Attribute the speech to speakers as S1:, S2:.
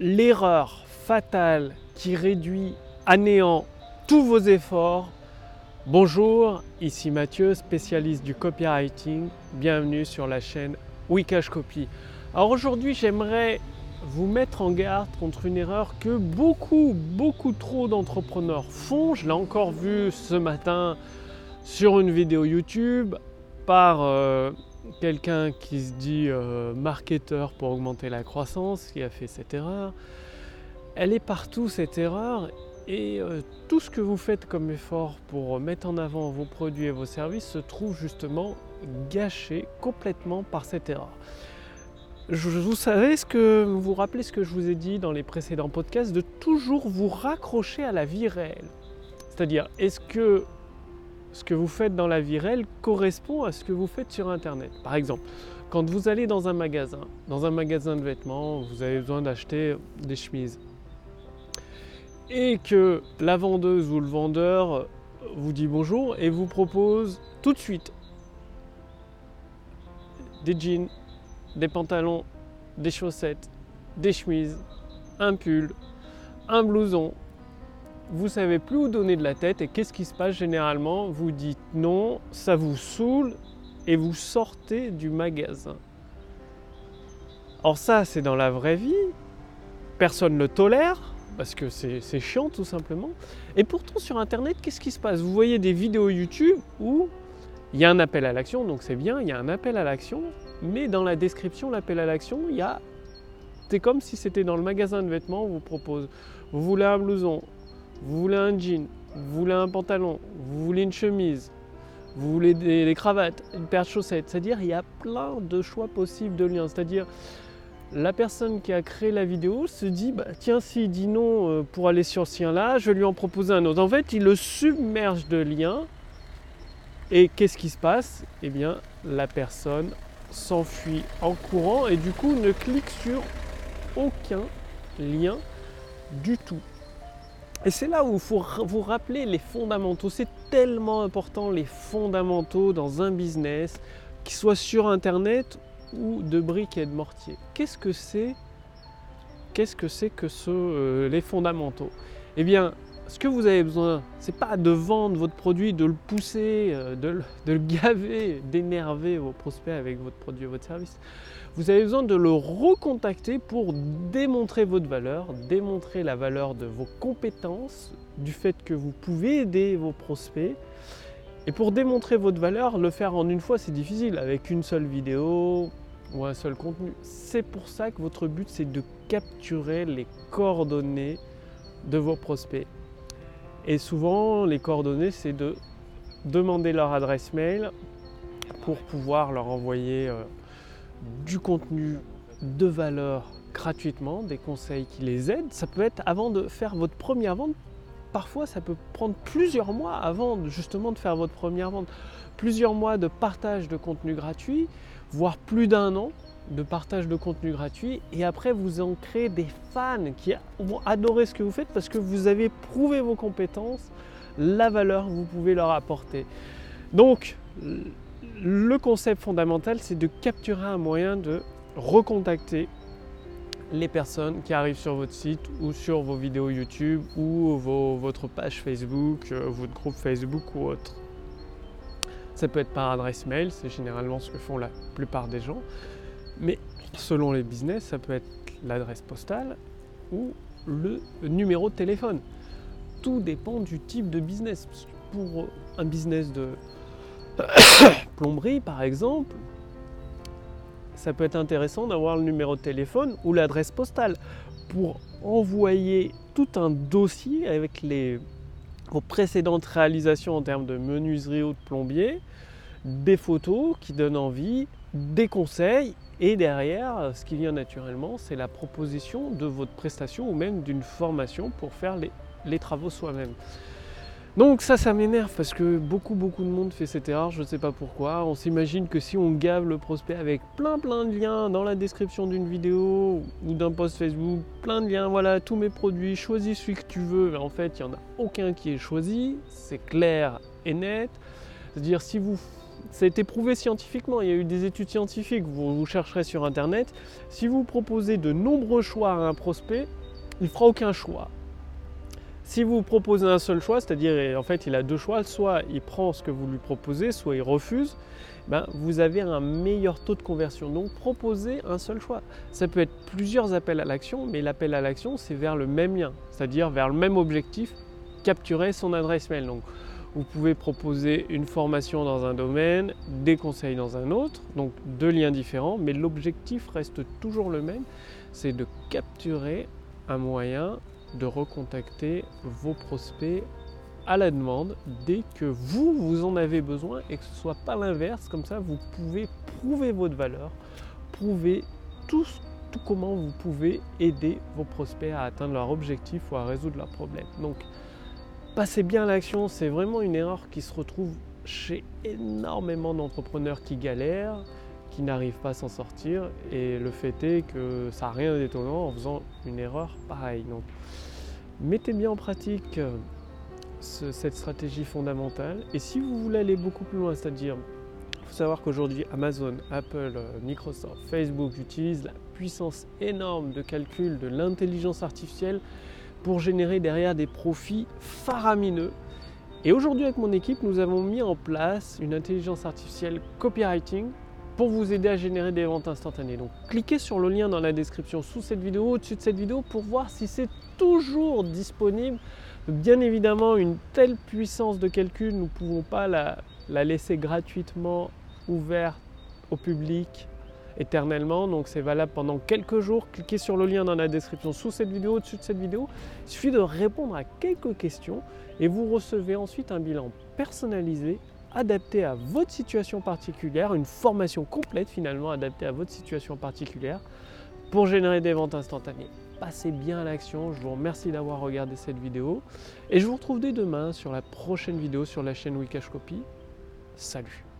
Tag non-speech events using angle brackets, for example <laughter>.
S1: l'erreur fatale qui réduit à néant tous vos efforts. Bonjour, ici Mathieu, spécialiste du copywriting. Bienvenue sur la chaîne Wikash Copy. Alors aujourd'hui, j'aimerais vous mettre en garde contre une erreur que beaucoup, beaucoup trop d'entrepreneurs font. Je l'ai encore vu ce matin sur une vidéo YouTube par euh, quelqu'un qui se dit euh, marketeur pour augmenter la croissance, qui a fait cette erreur. Elle est partout cette erreur et euh, tout ce que vous faites comme effort pour mettre en avant vos produits et vos services se trouve justement gâché complètement par cette erreur. Je, vous savez ce que vous vous rappelez ce que je vous ai dit dans les précédents podcasts de toujours vous raccrocher à la vie réelle. C'est-à-dire est-ce que ce que vous faites dans la vie réelle correspond à ce que vous faites sur Internet. Par exemple, quand vous allez dans un magasin, dans un magasin de vêtements, vous avez besoin d'acheter des chemises. Et que la vendeuse ou le vendeur vous dit bonjour et vous propose tout de suite des jeans, des pantalons, des chaussettes, des chemises, un pull, un blouson, vous savez plus où donner de la tête et qu'est-ce qui se passe généralement Vous dites non, ça vous saoule et vous sortez du magasin. Or ça, c'est dans la vraie vie. Personne ne le tolère parce que c'est chiant tout simplement. Et pourtant sur Internet, qu'est-ce qui se passe? Vous voyez des vidéos YouTube où il y a un appel à l'action, donc c'est bien, il y a un appel à l'action, mais dans la description, l'appel à l'action, il y a... C'est comme si c'était dans le magasin de vêtements, on vous propose, vous voulez un blouson, vous voulez un jean, vous voulez un pantalon, vous voulez une chemise, vous voulez des, cravates, une paire de chaussettes. C'est-à-dire il y a plein de choix possibles de liens. C'est-à-dire la personne qui a créé la vidéo se dit bah, tiens s'il dit non euh, pour aller sur ce lien-là, je vais lui en proposer un autre. En fait, il le submerge de liens. Et qu'est-ce qui se passe? Eh bien, la personne s'enfuit en courant et du coup ne clique sur aucun lien du tout. Et c'est là où il faut vous rappeler les fondamentaux. C'est tellement important les fondamentaux dans un business, qu'il soit sur Internet ou de briques et de mortier. Qu'est-ce que c'est? Qu'est-ce que c'est que euh, les fondamentaux? Eh bien, ce que vous avez besoin, c'est pas de vendre votre produit, de le pousser, euh, <laughs> de, le gaver, d'énerver vos prospects avec votre produit votre service. Vous avez besoin de le recontacter pour démontrer votre valeur, démontrer la valeur de vos compétences, du fait que vous pouvez aider vos prospects. Et pour démontrer votre valeur, le faire en une fois, c'est difficile, avec une seule vidéo ou un seul contenu. C'est pour ça que votre but, c'est de capturer les coordonnées de vos prospects. Et souvent, les coordonnées, c'est de demander leur adresse mail pour pouvoir leur envoyer euh, du contenu de valeur gratuitement, des conseils qui les aident. Ça peut être avant de faire votre première vente. Parfois, ça peut prendre plusieurs mois avant justement de faire votre première vente. Plusieurs mois de partage de contenu gratuit, voire plus d'un an de partage de contenu gratuit et après vous en créez des fans qui vont adorer ce que vous faites parce que vous avez prouvé vos compétences, la valeur que vous pouvez leur apporter. Donc le concept fondamental c'est de capturer un moyen de recontacter les personnes qui arrivent sur votre site ou sur vos vidéos YouTube ou votre page Facebook, euh, votre groupe Facebook ou autre. Ça peut être par adresse mail, c'est généralement ce que font la plupart des gens. Mais selon les business, ça peut être l'adresse postale ou le numéro de téléphone. Tout dépend du type de business. Pour un business de <coughs> plomberie, par exemple, ça peut être intéressant d'avoir le numéro de téléphone ou l'adresse postale pour envoyer tout un dossier avec les, vos précédentes réalisations en termes de menuiserie ou de plombier, des photos qui donnent envie, des conseils et derrière, ce qui vient naturellement, c'est la proposition de votre prestation ou même d'une formation pour faire les, travaux soi-même. Donc ça, ça m'énerve parce que beaucoup, beaucoup de monde fait cette erreur, je ne sais pas pourquoi. On s'imagine que si on gave le prospect avec plein, plein de liens dans la description d'une vidéo ou d'un post Facebook, plein de liens, voilà, tous mes produits, choisis celui que tu veux. Mais en fait, il n'y en a aucun qui est choisi, c'est clair et net. C'est-à-dire si vous ça a été prouvé scientifiquement, il y a eu des études scientifiques, vous, vous chercherez sur internet. Si vous proposez de nombreux choix à un prospect, il ne fera aucun choix. Si vous proposez un seul choix, c'est-à-dire en fait il a deux choix, soit il prend ce que vous lui proposez, soit il refuse, ben, vous avez un meilleur taux de conversion. Donc proposez un seul choix. Ça peut être plusieurs appels à l'action, mais l'appel à l'action c'est vers le même lien, c'est-à-dire vers le même objectif, capturer son adresse mail. Vous pouvez proposer une formation dans un domaine, des conseils dans un autre, donc deux liens différents, mais l'objectif reste toujours le même, c'est de capturer un moyen de recontacter vos prospects à la demande dès que vous, vous en avez besoin et que ce ne soit pas l'inverse. Comme ça, vous pouvez prouver votre valeur, prouver tout, comment vous pouvez aider vos prospects à atteindre leur objectif ou à résoudre leurs problèmes. Donc, passez bien à l'action, c'est vraiment une erreur qui se retrouve chez énormément d'entrepreneurs qui galèrent, qui n'arrivent pas à s'en sortir. Et le fait est que ça n'a rien d'étonnant en faisant une erreur pareille. Donc, mettez bien en pratique euh, cette stratégie fondamentale. Et si vous voulez aller beaucoup plus loin, c'est-à-dire, il faut savoir qu'aujourd'hui, Amazon, Apple, euh, Microsoft, Facebook utilisent la puissance énorme de calcul de l'intelligence artificielle pour générer derrière des profits faramineux. Et aujourd'hui, avec mon équipe, nous avons mis en place une intelligence artificielle copywriting pour vous aider à générer des ventes instantanées. Donc cliquez sur le lien dans la description sous cette vidéo, au-dessus de cette vidéo, pour voir si c'est toujours disponible. Bien évidemment, une telle puissance de calcul, nous ne pouvons pas la, la laisser gratuitement ouverte au public éternellement. Donc c'est valable pendant quelques jours. Cliquez sur le lien dans la description sous cette vidéo, au-dessus de cette vidéo. Il suffit de répondre à quelques questions et vous recevez ensuite un bilan personnalisé adapté à votre situation particulière, une formation complète finalement adaptée à votre situation particulière pour générer des ventes instantanées. Passez bien à l'action, je vous remercie d'avoir regardé cette vidéo et je vous retrouve dès demain sur la prochaine vidéo sur la chaîne Wikash Copy. Salut